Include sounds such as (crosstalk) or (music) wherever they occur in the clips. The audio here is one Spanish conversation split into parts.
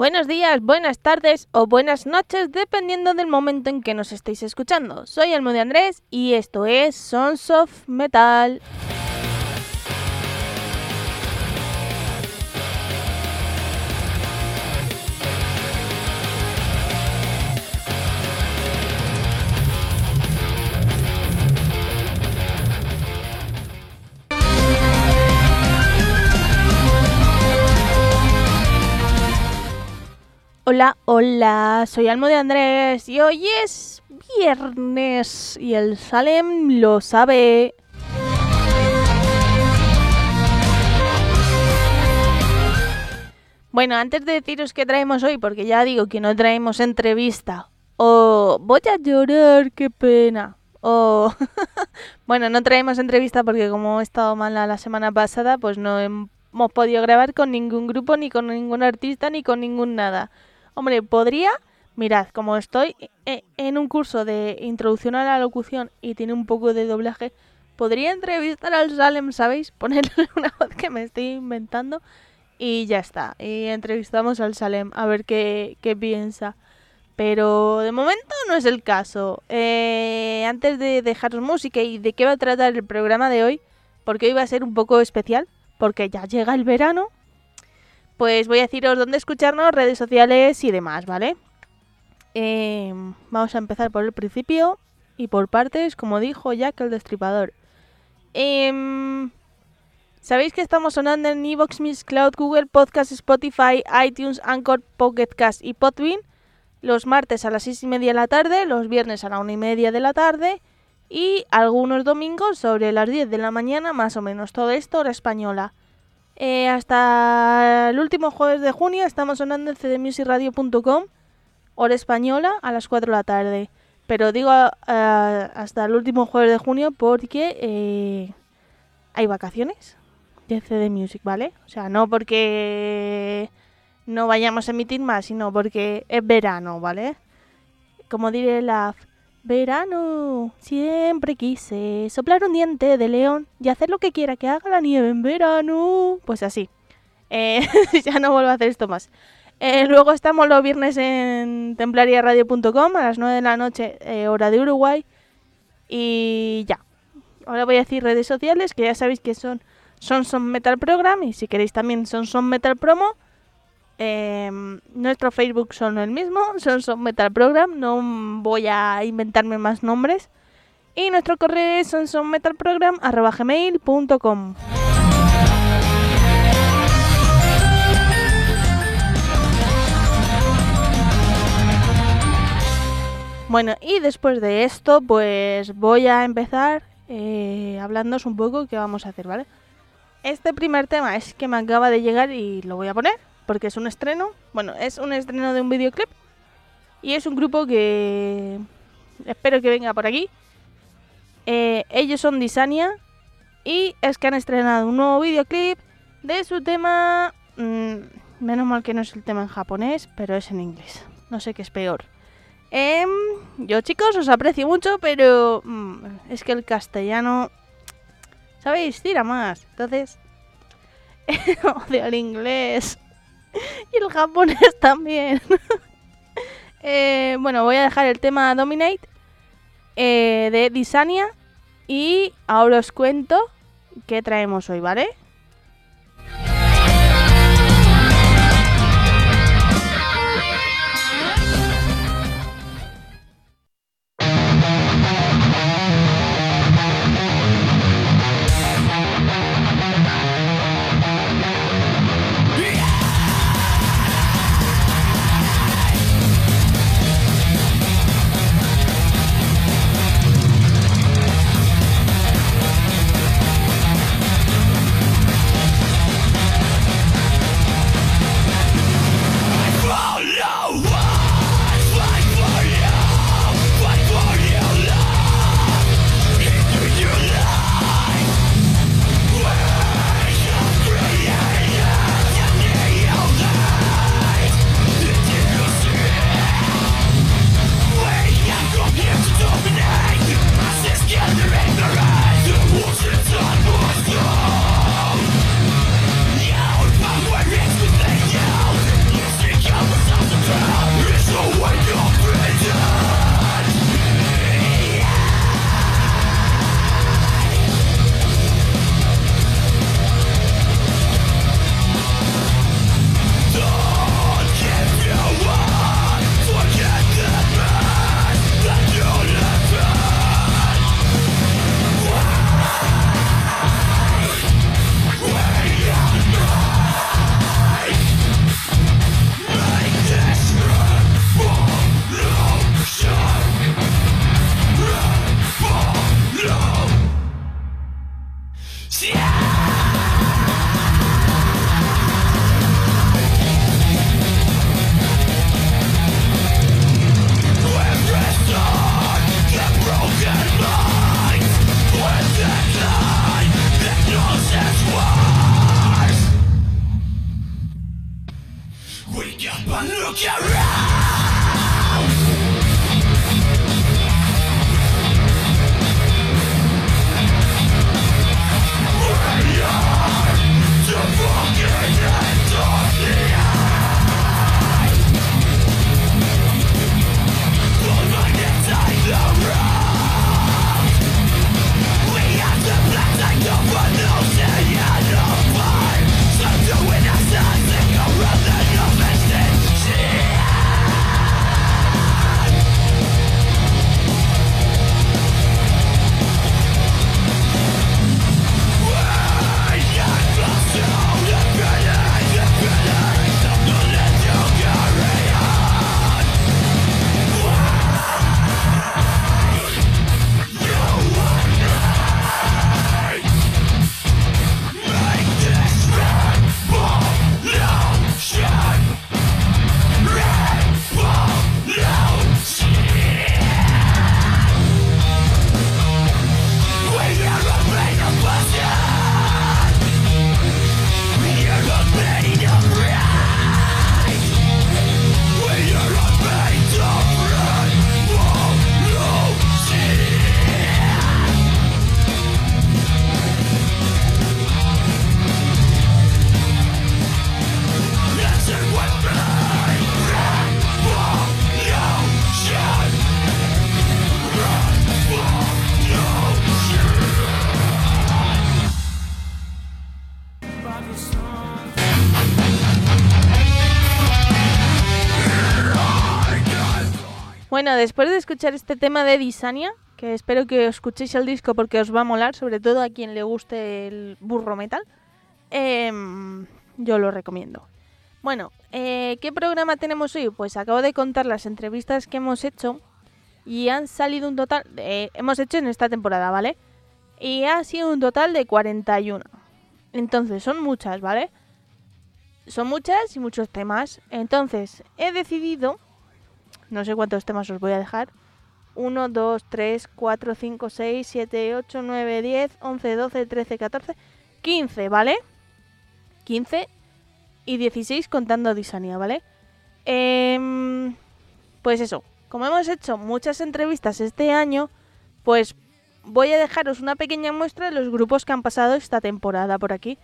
Buenos días, buenas tardes o buenas noches, dependiendo del momento en que nos estéis escuchando. Soy Elmo de Andrés y esto es Sons of Metal. Hola, hola, soy Almo de Andrés y hoy es viernes y el Salem lo sabe. Bueno, antes de deciros qué traemos hoy, porque ya digo que no traemos entrevista, o voy a llorar, qué pena, o (laughs) bueno, no traemos entrevista porque como he estado mala la semana pasada, pues no hemos podido grabar con ningún grupo, ni con ningún artista, ni con ningún nada. Hombre, podría, mirad, como estoy e, en un curso de introducción a la locución y tiene un poco de doblaje, podría entrevistar al Salem, ¿sabéis? (laughs) Ponerle una voz que me estoy inventando y ya está. Y entrevistamos al Salem a ver qué, qué piensa. Pero de momento no es el caso. Eh, antes de dejaros música y de qué va a tratar el programa de hoy, porque hoy va a ser un poco especial, porque ya llega el verano pues voy a deciros dónde escucharnos, redes sociales y demás, ¿vale? Em, vamos a empezar por el principio y por partes, como dijo Jack el Destripador. Em, Sabéis que estamos sonando en Evox, Miss Cloud, Google Podcast, Spotify, iTunes, Anchor, Pocket Cast y Podbean los martes a las 6 y media de la tarde, los viernes a la 1 y media de la tarde y algunos domingos sobre las 10 de la mañana, más o menos. Todo esto hora española. Eh, hasta el último jueves de junio estamos sonando en cdmusicradio.com, hora española, a las 4 de la tarde. Pero digo eh, hasta el último jueves de junio porque eh, hay vacaciones de CD Music, ¿vale? O sea, no porque no vayamos a emitir más, sino porque es verano, ¿vale? Como diré la Verano, siempre quise soplar un diente de león y hacer lo que quiera que haga la nieve en verano. Pues así. Eh, (laughs) ya no vuelvo a hacer esto más. Eh, luego estamos los viernes en templariaradio.com a las 9 de la noche, eh, hora de Uruguay. Y ya. Ahora voy a decir redes sociales que ya sabéis que son Son Son Metal Program y si queréis también Son Son Metal Promo. Em, nuestro Facebook son el mismo, son, son Metal Program, no voy a inventarme más nombres. Y nuestro correo es sonsonmetalprogram.com. Bueno, y después de esto, pues voy a empezar eh, hablándoos un poco qué vamos a hacer, ¿vale? Este primer tema es que me acaba de llegar y lo voy a poner porque es un estreno. Bueno, es un estreno de un videoclip. Y es un grupo que espero que venga por aquí. Eh, ellos son Disania. Y es que han estrenado un nuevo videoclip de su tema. Mm, menos mal que no es el tema en japonés, pero es en inglés. No sé qué es peor. Em, yo chicos os aprecio mucho, pero mm, es que el castellano, ¿sabéis? Tira más. Entonces, (laughs) odio el inglés. (laughs) y el japonés (laughs) también. (laughs) Eh, bueno, voy a dejar el tema Dominate eh, de Disania y ahora os cuento qué traemos hoy, ¿vale? Después de escuchar este tema de Disania, que espero que escuchéis el disco porque os va a molar, sobre todo a quien le guste el burro metal, em, yo lo recomiendo. Bueno, eh, ¿qué programa tenemos hoy? Pues acabo de contar las entrevistas que hemos hecho y han salido un total, hemos hecho en esta temporada, ¿vale? Y ha sido un total de 41. Entonces, son muchas, ¿vale? Son muchas y muchos temas. Entonces, he decidido no sé cuántos temas os voy a dejar. 1, 2, 3, 4, 5, 6, 7, 8, 9, 10, 11, 12, 13, 14, 15, ¿vale? 15 y 16 contando Disania, ¿vale? Eh, pues eso, como hemos hecho muchas entrevistas este año, pues voy a dejaros una pequeña muestra de los grupos que han pasado esta temporada por aquí.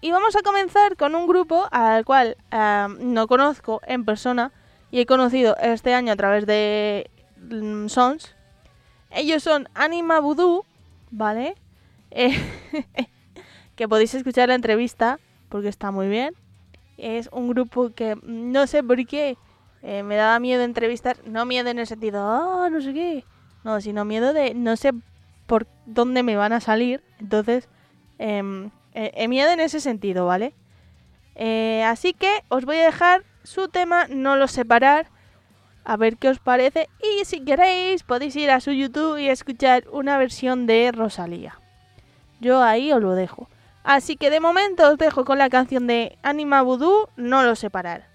Y vamos a comenzar con un grupo al cual uh, no conozco en persona, y he conocido este año a través de mm, Sons. Ellos son Anima Voodoo, ¿vale? Eh, (laughs) que podéis escuchar la entrevista porque está muy bien. Es un grupo que no sé por qué eh, me daba miedo entrevistar. No miedo en el sentido, ah, no sé qué. No, sino miedo de no sé por dónde me van a salir. Entonces, eh, eh, miedo en ese sentido, ¿vale? Así que os voy a dejar su tema No lo separar. A ver qué os parece. Y si queréis, podéis ir a su YouTube y escuchar una versión de Rosalía. Yo ahí os lo dejo. Así que de momento os dejo con la canción de Anima Voodoo, No lo separar.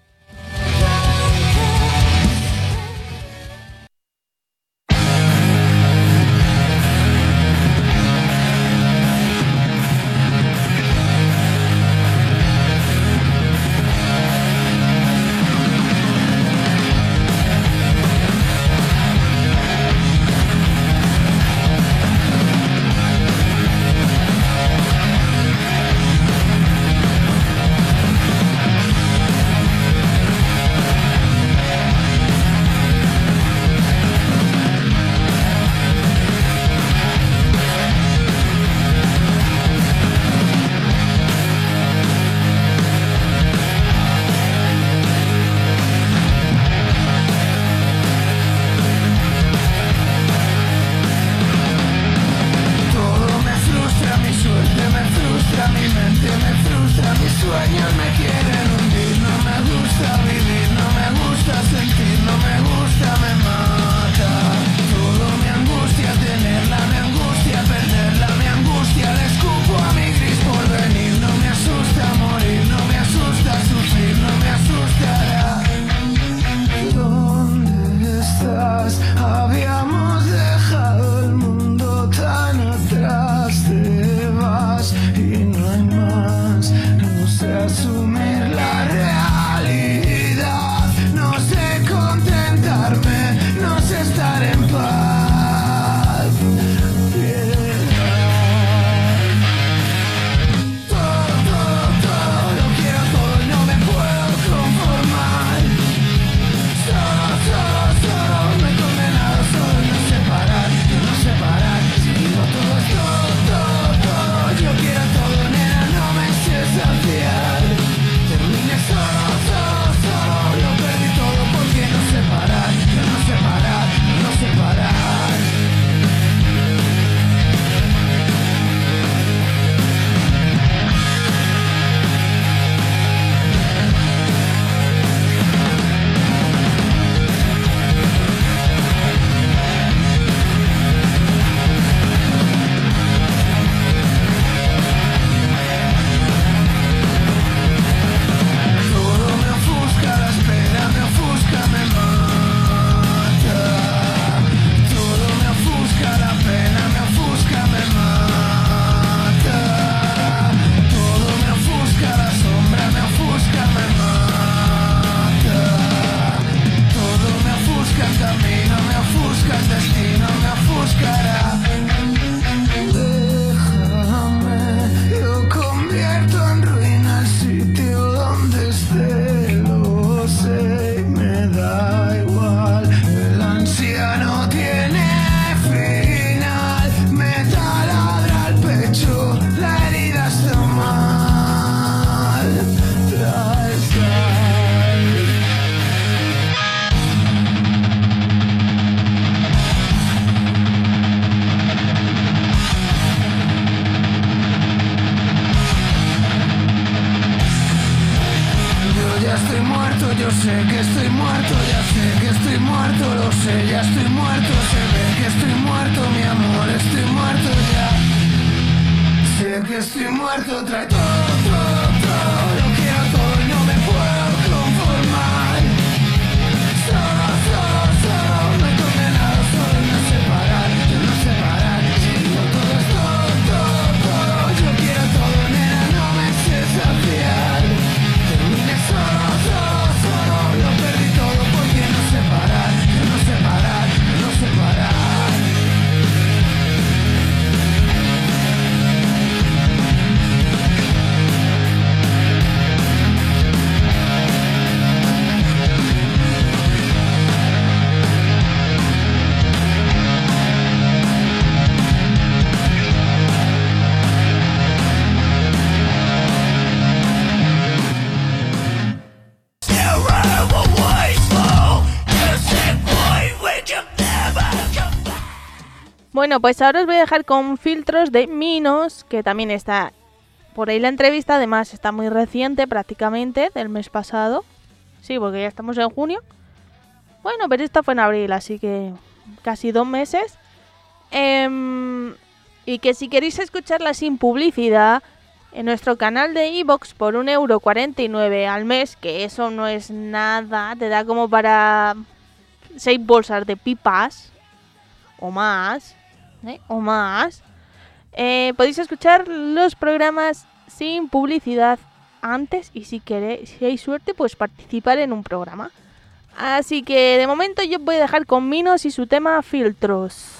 Sé que estoy muerto, ya sé que estoy muerto, lo sé, ya estoy muerto, se ve que estoy muerto, Bueno, pues ahora os voy a dejar con filtros de Minos, que también está por ahí la entrevista, además está muy reciente prácticamente, del mes pasado. Sí, porque ya estamos en junio. Bueno, pero esta fue en abril, así que casi dos meses. Em, y que si queréis escucharla sin publicidad, en nuestro canal de iVoox por 1,49€ al mes, que eso no es nada, te da como para 6 bolsas de pipas o más, ¿eh? o más, eh, podéis escuchar los programas sin publicidad antes y si queréis, si hay suerte, pues participar en un programa. Así que de momento yo voy a dejar con Minos y su tema filtros.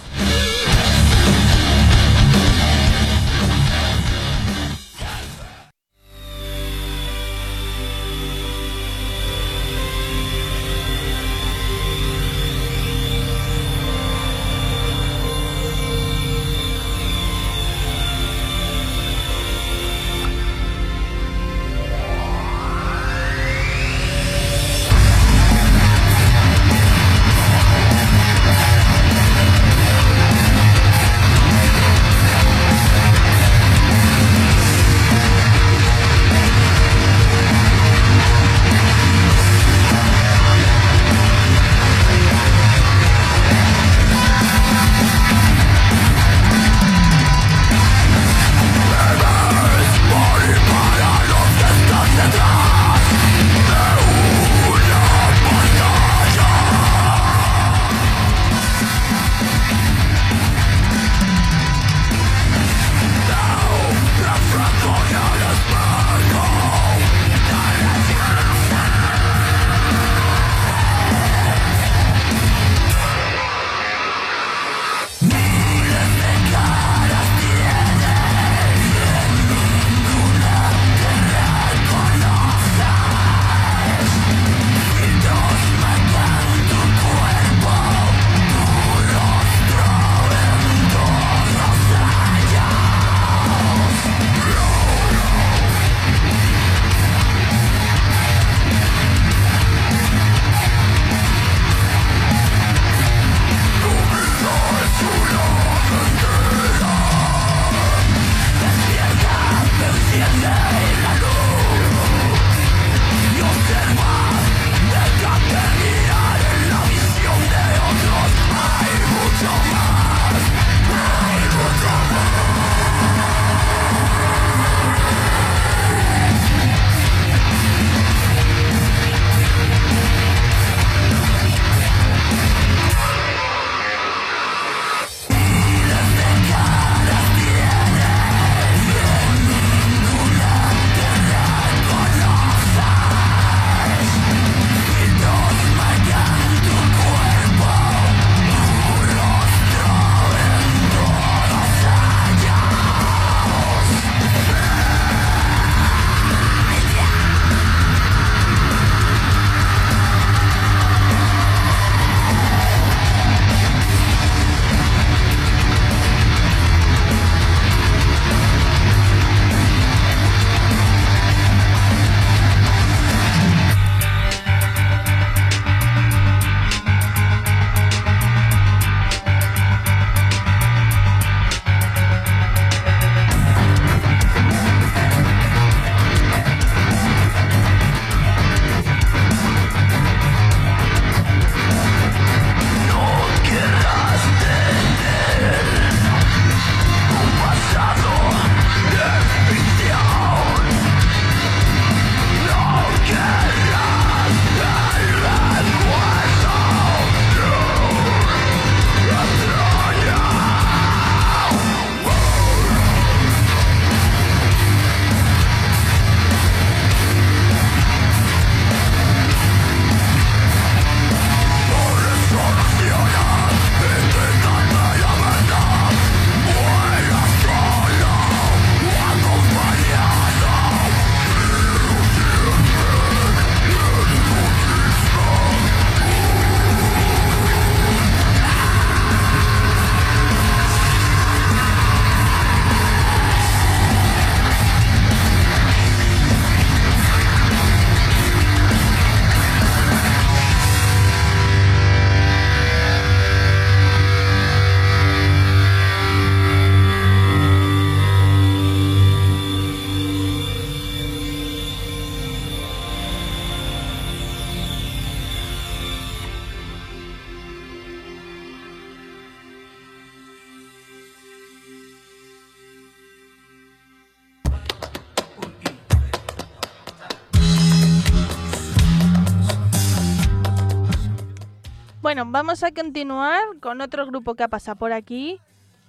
Bueno, vamos a continuar con otro grupo que ha pasado por aquí,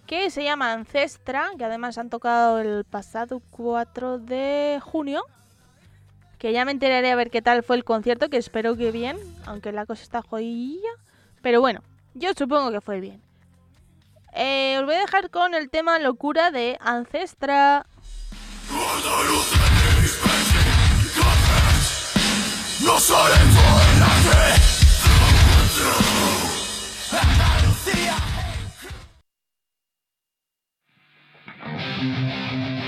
que se llama Ancestra, que además han tocado el pasado 4 de junio. Que ya me enteraré a ver qué tal fue el concierto, que espero que bien, aunque la cosa está jodida. Pero bueno, yo supongo que fue bien. Eh, os voy a dejar con el tema Locura de Ancestra. No soy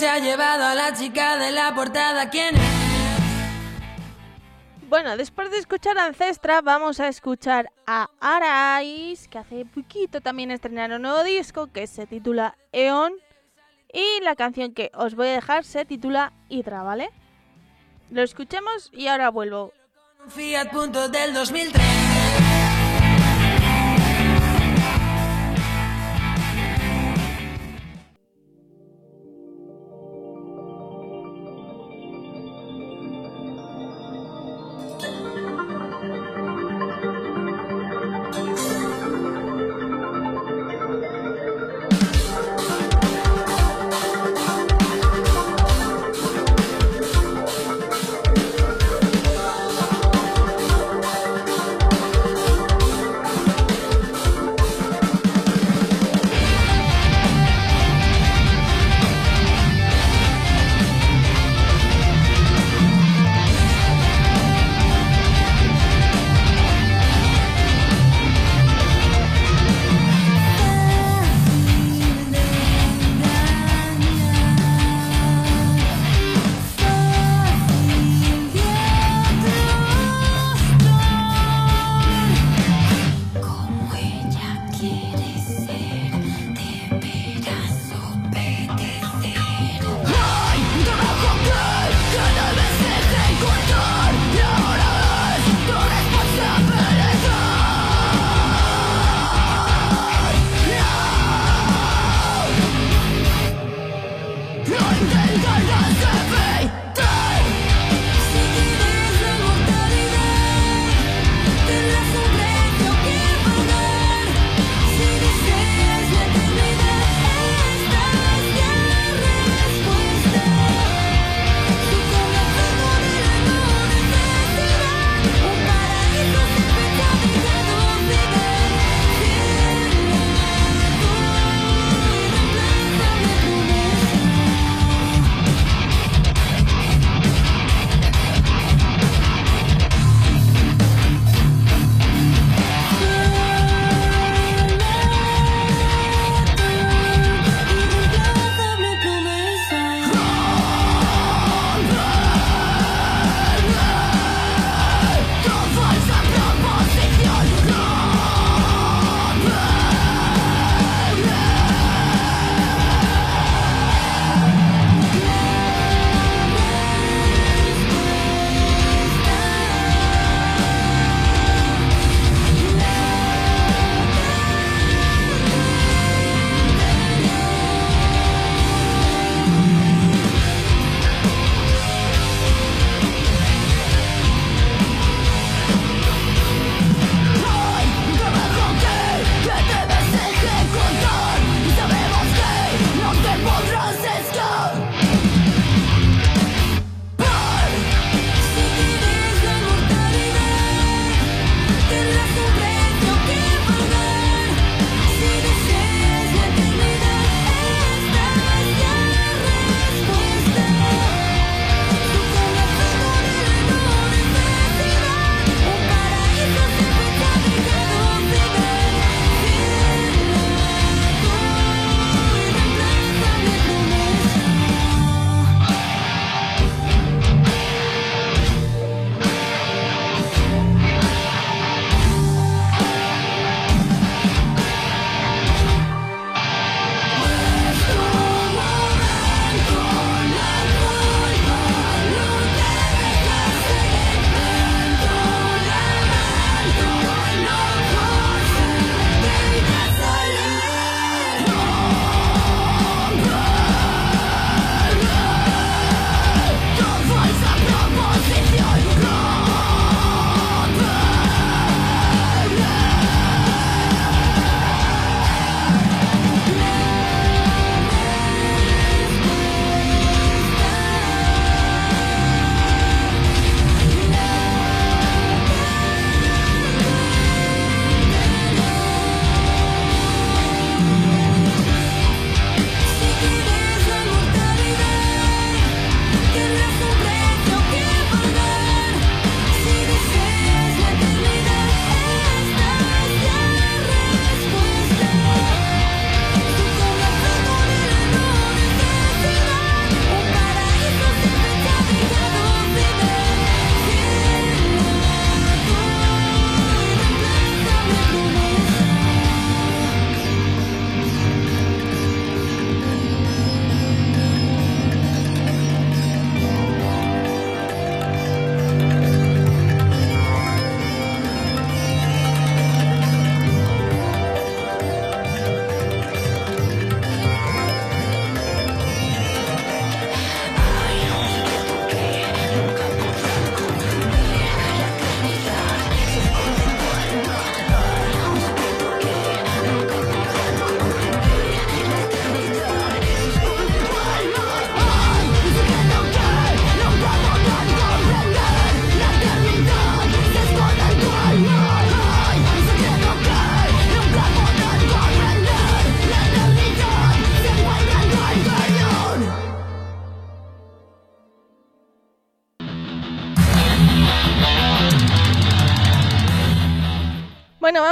se ha llevado a la chica de la portada. ¿Quién es? Bueno, después de escuchar a Ancestra, vamos a escuchar a Arais, que hace poquito también estrenaron un nuevo disco que se titula Eon. Y la canción que os voy a dejar se titula Hydra, ¿vale? Lo escuchemos y ahora vuelvo. Fiat Punto del 2003.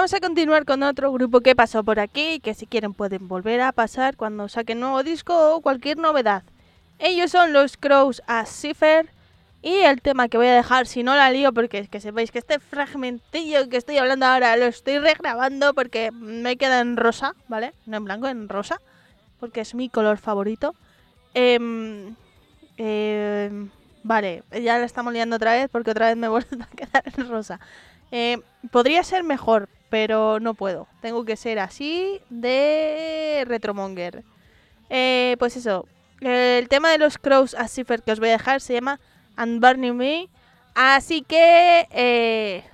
Vamos a continuar con otro grupo que pasó por aquí, que si quieren pueden volver a pasar cuando saquen nuevo disco o cualquier novedad. Ellos son los Crows a Cipher y el tema que voy a dejar, si no la lío, porque es que sepáis que este fragmentillo que estoy hablando ahora lo estoy regrabando porque me queda en rosa, ¿vale? No en blanco, en rosa, porque es mi color favorito. Em, em, vale, ya la estamos liando otra vez porque otra vez me he vuelto (laughs) a quedar en rosa. Eh, podría ser mejor, pero no puedo. Tengo que ser así de Retromonger. Eh, pues eso. El tema de los Crows a Cipher que os voy a dejar se llama Unburning Me. Así que eh,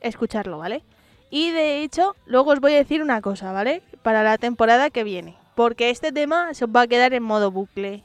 escucharlo, ¿vale? Y de hecho, luego os voy a decir una cosa, ¿vale? Para la temporada que viene. Porque este tema se os va a quedar en modo bucle.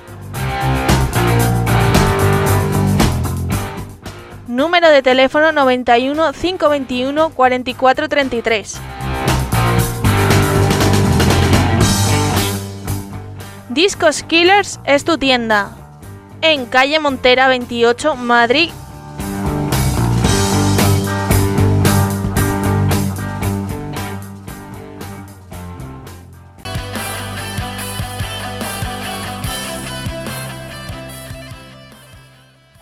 Número de teléfono 91 521 4433. Discos Killers es tu tienda. En calle Montera 28, Madrid.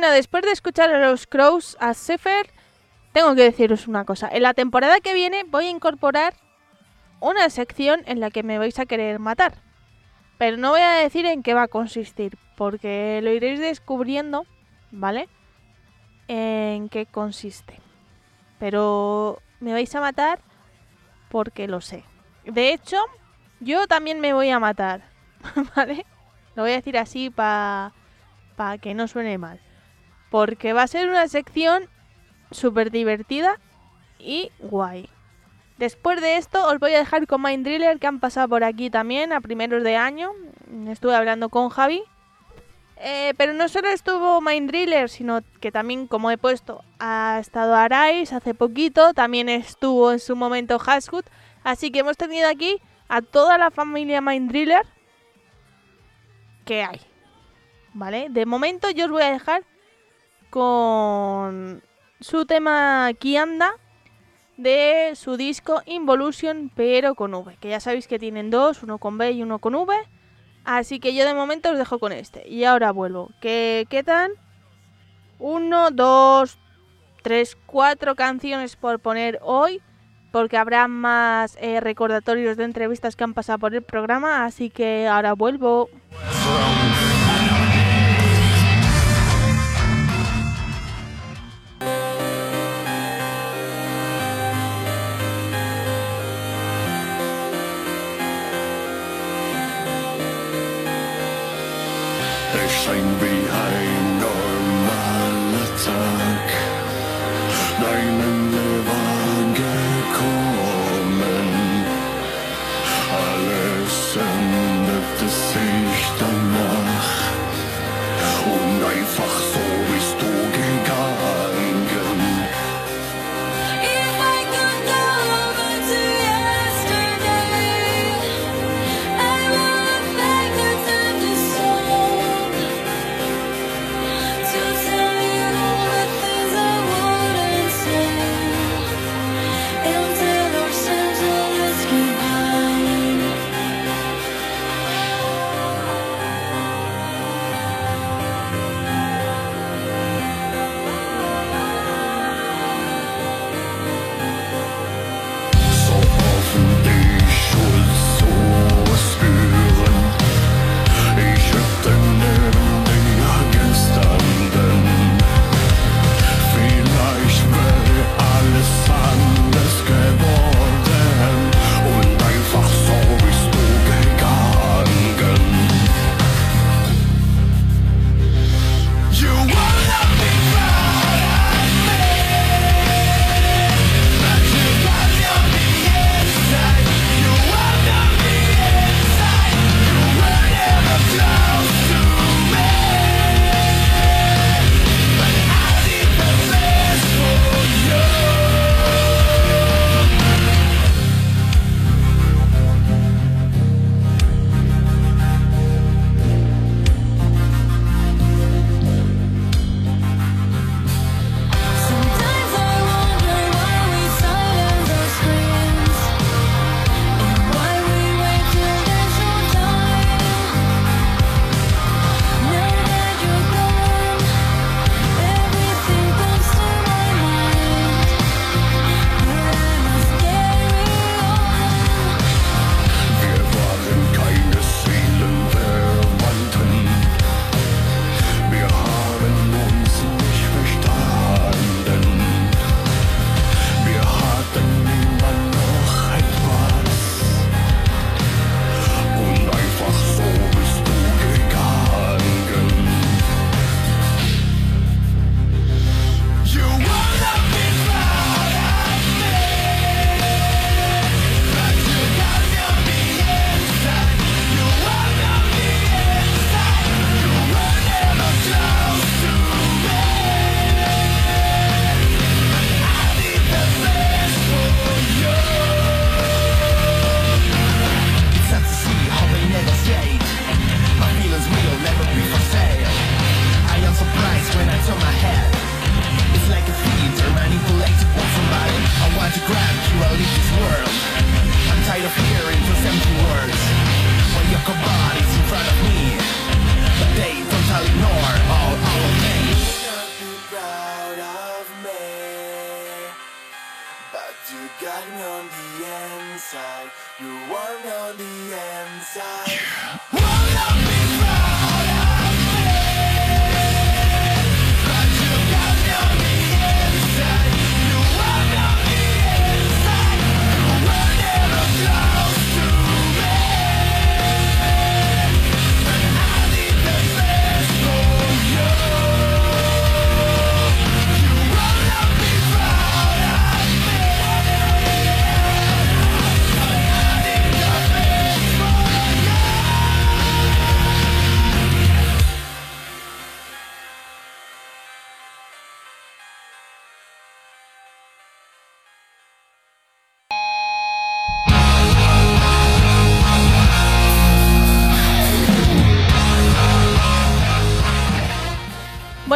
Bueno, después de escuchar a los Crows, a Sefer, tengo que deciros una cosa. En la temporada que viene voy a incorporar una sección en la que me vais a querer matar. Pero no voy a decir en qué va a consistir, porque lo iréis descubriendo, ¿vale? En qué consiste. Pero me vais a matar porque lo sé. De hecho, yo también me voy a matar, (laughs) ¿vale? Lo voy a decir así para pa que no suene mal. Porque va a ser una sección súper divertida y guay. Después de esto os voy a dejar con Mind Driller que han pasado por aquí también a primeros de año. Estuve hablando con Javi. Eh, pero no solo estuvo Mind Driller, sino que también, como he puesto, ha estado Arais hace poquito. También estuvo en su momento Hashwood. Así que hemos tenido aquí a toda la familia Mind Driller que hay. ¿Vale? De momento yo os voy a dejar con su tema Aquí anda de su disco Involution, pero con V. Que ya sabéis que tienen dos, uno con B y uno con V. Así que yo de momento os dejo con este. Y ahora vuelvo. ¿Qué, tal? Uno, dos, tres, cuatro canciones por poner hoy. Porque habrá más eh, recordatorios de entrevistas que han pasado por el programa. Así que ahora vuelvo.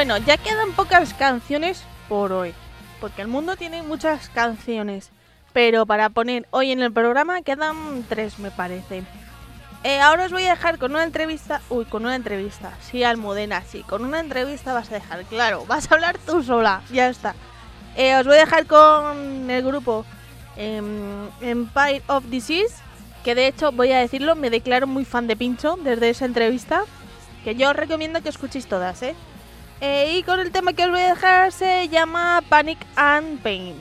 Bueno, ya quedan pocas canciones por hoy, porque el mundo tiene muchas canciones, pero para poner hoy en el programa quedan tres, me parece. Eh, ahora os voy a dejar con una entrevista. Uy, con una entrevista. Sí, Almudena, sí. Con una entrevista vas a dejar, claro. Vas a hablar tú sola. Ya está. Eh, os voy a dejar con el grupo em, Empire of Disease. Que de hecho, voy a decirlo, me declaro muy fan de Pincho desde esa entrevista. Que yo os recomiendo que escuchéis todas, ¿eh? Eh, y con el tema que os voy a dejar se llama Panic and Pain.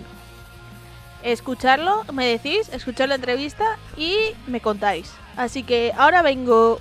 Escucharlo, me decís, escuchar la entrevista y me contáis. Así que ahora vengo.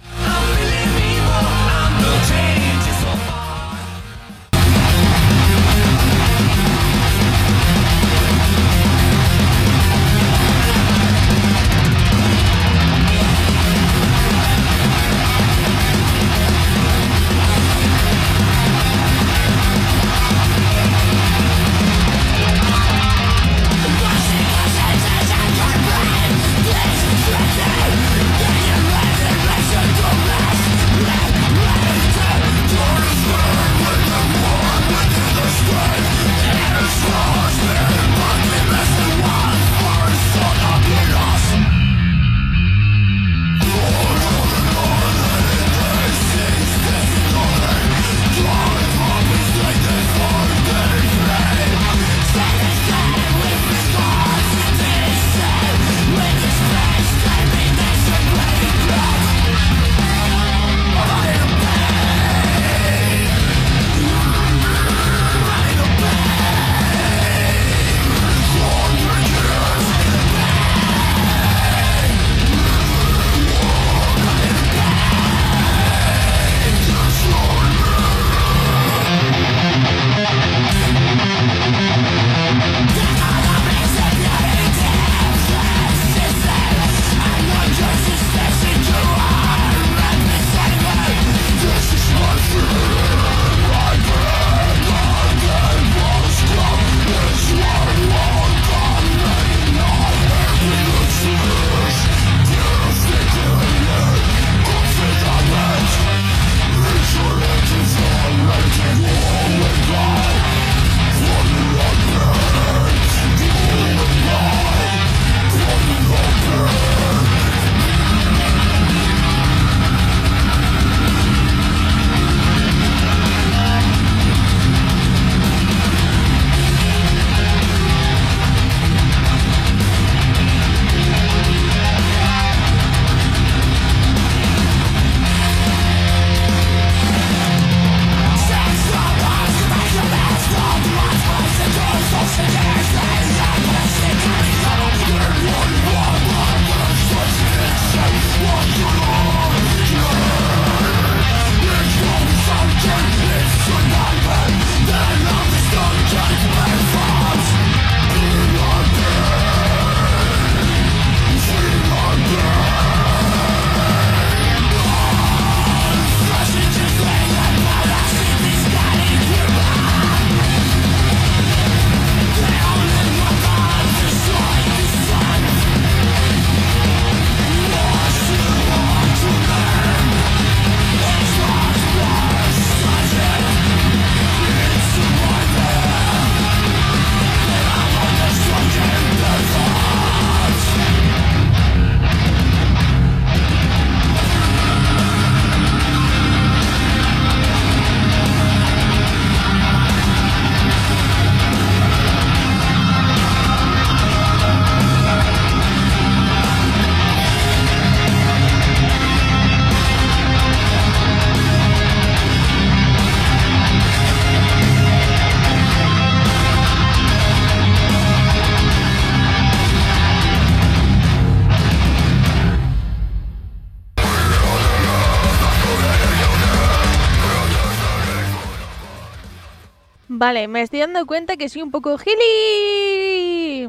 Me estoy dando cuenta que soy un poco gili.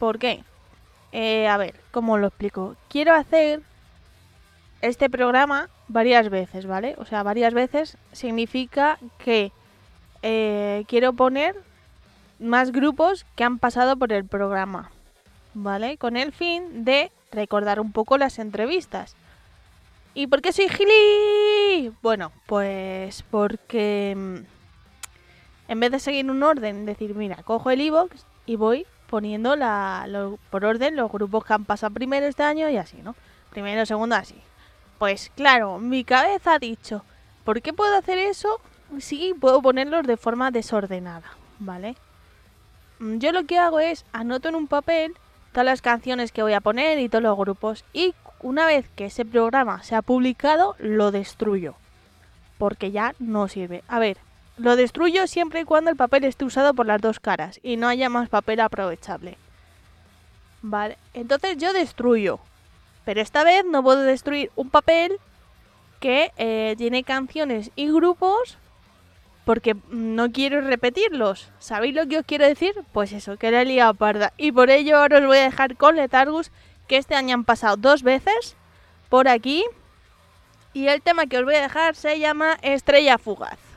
¿Por qué? Eh, a ver, ¿cómo lo explico? Quiero hacer este programa varias veces, ¿vale? O sea, varias veces significa que eh, quiero poner más grupos que han pasado por el programa, ¿vale? Con el fin de recordar un poco las entrevistas. ¿Y por qué soy gili? Bueno, pues porque... En vez de seguir un orden, decir, mira, cojo el iVoox y voy poniendo lo- por orden los grupos que han pasado primero este año y así, ¿no? Primero, segundo, así. Pues claro, mi cabeza ha dicho, ¿por qué puedo hacer eso? Sí, puedo ponerlos de forma desordenada, ¿vale? Mm, Yo lo que hago es anoto en un papel todas las canciones que voy a poner y todos los grupos y una vez que ese programa se ha publicado lo destruyo porque ya no sirve. A ver, lo destruyo siempre y cuando el papel esté usado por las dos caras y no haya más papel aprovechable. Vale, entonces yo destruyo. Pero esta vez no puedo destruir un papel que eh, tiene canciones y grupos porque no quiero repetirlos. ¿Sabéis lo que os quiero decir? Pues eso, que la he liado parda. Y por ello ahora os voy a dejar con Letargus, que este año han pasado dos veces por aquí. Y el tema que os voy a dejar se llama Estrella Fugaz.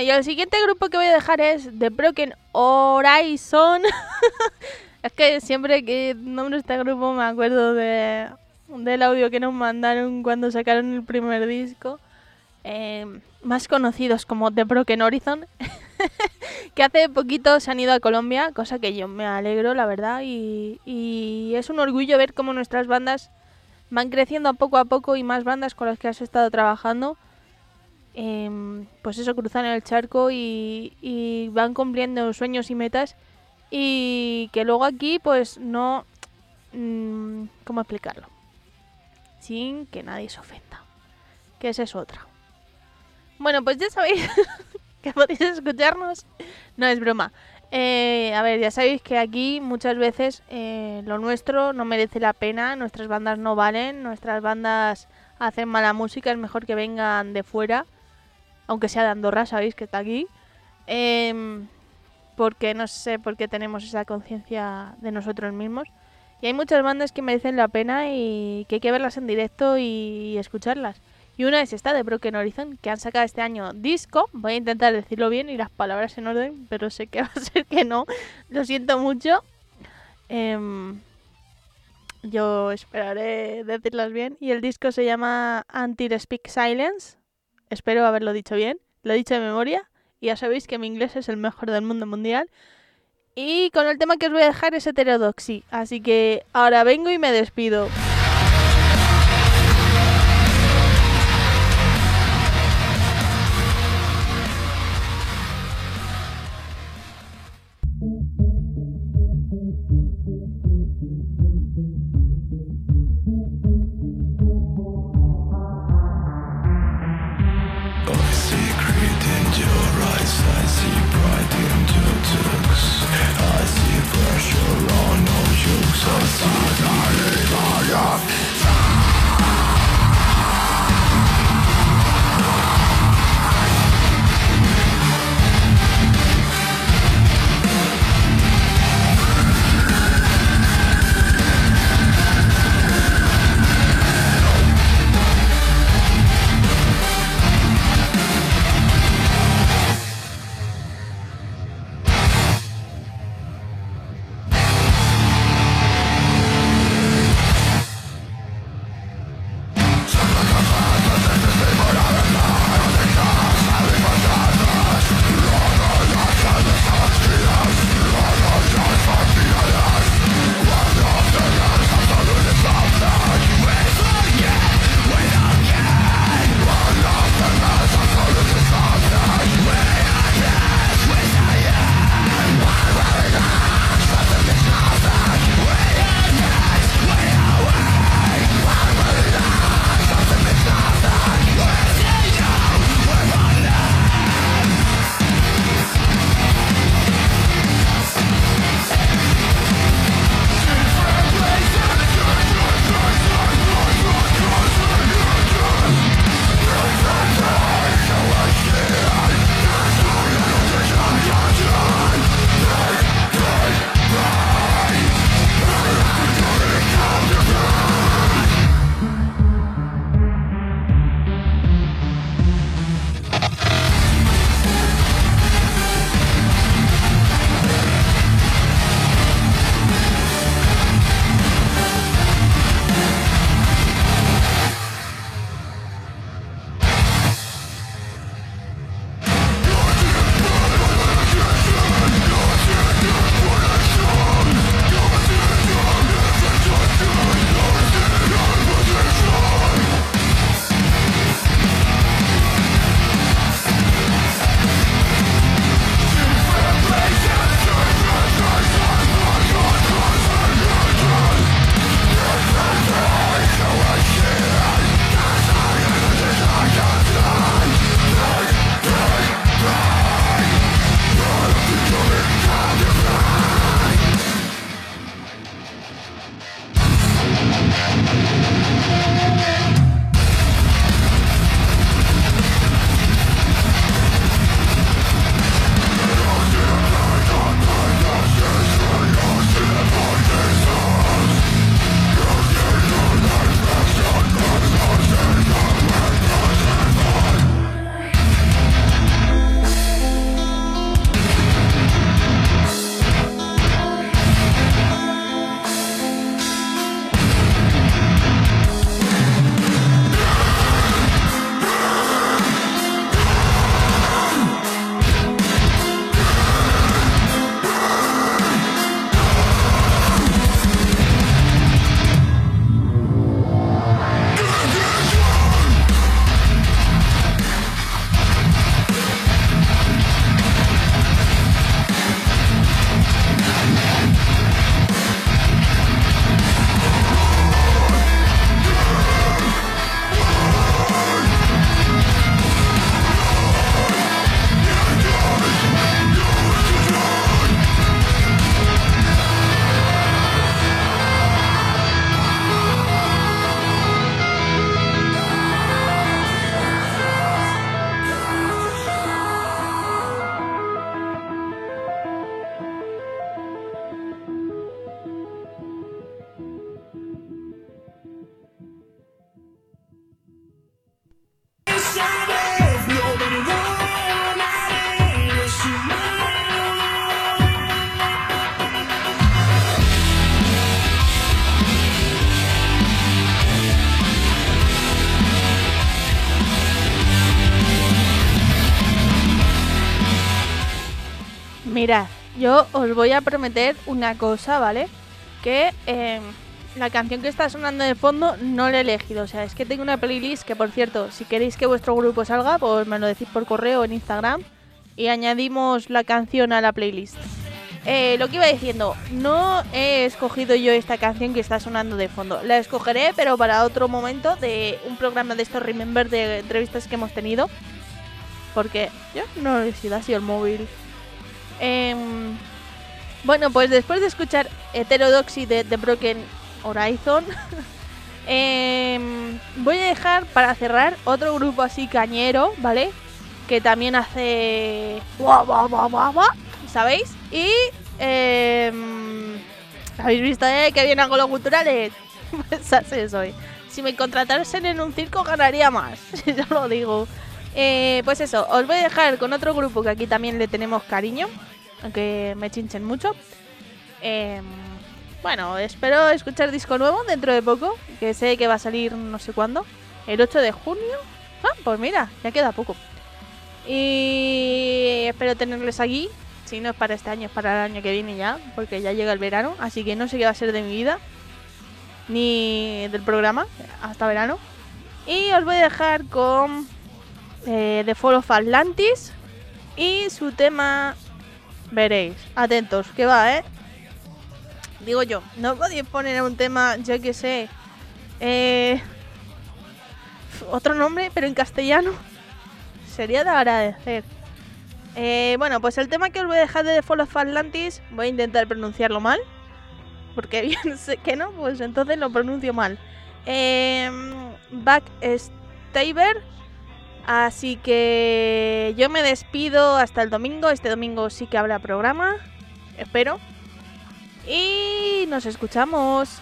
Y el siguiente grupo que voy a dejar es The Broken Horizon. (laughs) es que siempre que nombro este grupo me acuerdo de, del audio que nos mandaron cuando sacaron el primer disco. Eh, más conocidos como The Broken Horizon. (laughs) que hace poquito se han ido a Colombia, cosa que yo me alegro, la verdad. Y, y es un orgullo ver cómo nuestras bandas van creciendo poco a poco y más bandas con las que has estado trabajando em, pues eso, cruzan el charco y, y van cumpliendo sueños y metas y que luego aquí pues no... mm, ¿Cómo explicarlo? Sin que nadie se ofenda. Que esa es otra. Bueno, pues ya sabéis (laughs) que podéis escucharnos. No es broma. Eh, a ver, ya sabéis que aquí muchas veces eh, lo nuestro no merece la pena, nuestras bandas no valen, nuestras bandas hacen mala música, es mejor que vengan de fuera, aunque sea de Andorra, sabéis que está aquí. Em, porque no sé por qué tenemos esa conciencia de nosotros mismos. Y hay muchas bandas que merecen la pena y que hay que verlas en directo y escucharlas. Y una es esta de Broken Horizon, que han sacado este año disco. Voy a intentar decirlo bien y las palabras en orden, pero sé que (laughs) va a ser que no. Lo siento mucho. Em, yo esperaré decirlas bien. Y el disco se llama Until Speak Silence. Espero haberlo dicho bien. Lo he dicho de memoria. Y ya sabéis que mi inglés es el mejor del mundo mundial. Y con el tema que os voy a dejar es heterodoxy. Así que ahora vengo y me despido. Mirad, yo os voy a prometer una cosa, ¿vale? Que eh, la canción que está sonando de fondo no la he elegido. O sea, es que tengo una playlist que, por cierto, si queréis que vuestro grupo salga, pues me lo decís por correo o en Instagram y añadimos la canción a la playlist. Eh, lo que iba diciendo, no he escogido yo esta canción que está sonando de fondo. La escogeré, pero para otro momento de un programa de estos Remember de entrevistas que hemos tenido. Porque yo no he sido así el móvil. Em, bueno, pues después de escuchar Heterodoxy de Broken Horizon, (laughs) em, voy a dejar para cerrar otro grupo así cañero, ¿vale? Que también hace... ¿Sabéis? Y... em, ¿Habéis visto eh, que vienen con los culturales? (laughs) Pues así soy. Si me contratasen en un circo ganaría más, (laughs) ya lo digo. Eh, pues eso, os voy a dejar con otro grupo que aquí también le tenemos cariño, aunque me chinchen mucho. Eh, bueno, espero escuchar disco nuevo dentro de poco, que sé que va a salir no sé cuándo, el 8 de junio. Ah, pues mira, ya queda poco. Y espero tenerles aquí, si no es para este año, es para el año que viene ya, porque ya llega el verano, así que no sé qué va a ser de mi vida, ni del programa, hasta verano. Y os voy a dejar con eh, The Fall of Atlantis y su tema veréis. Atentos, que va, ¿eh? Digo yo, no podéis poner un tema, yo que sé, eh, otro nombre, pero en castellano. Sería de agradecer. Eh, bueno, pues el tema que os voy a dejar de The Fall of Atlantis, voy a intentar pronunciarlo mal. Porque (laughs) bien sé que no, pues entonces lo pronuncio mal. Eh, Backstabber Así que yo me despido hasta el domingo. Este domingo sí que habrá programa. Espero. Y nos escuchamos.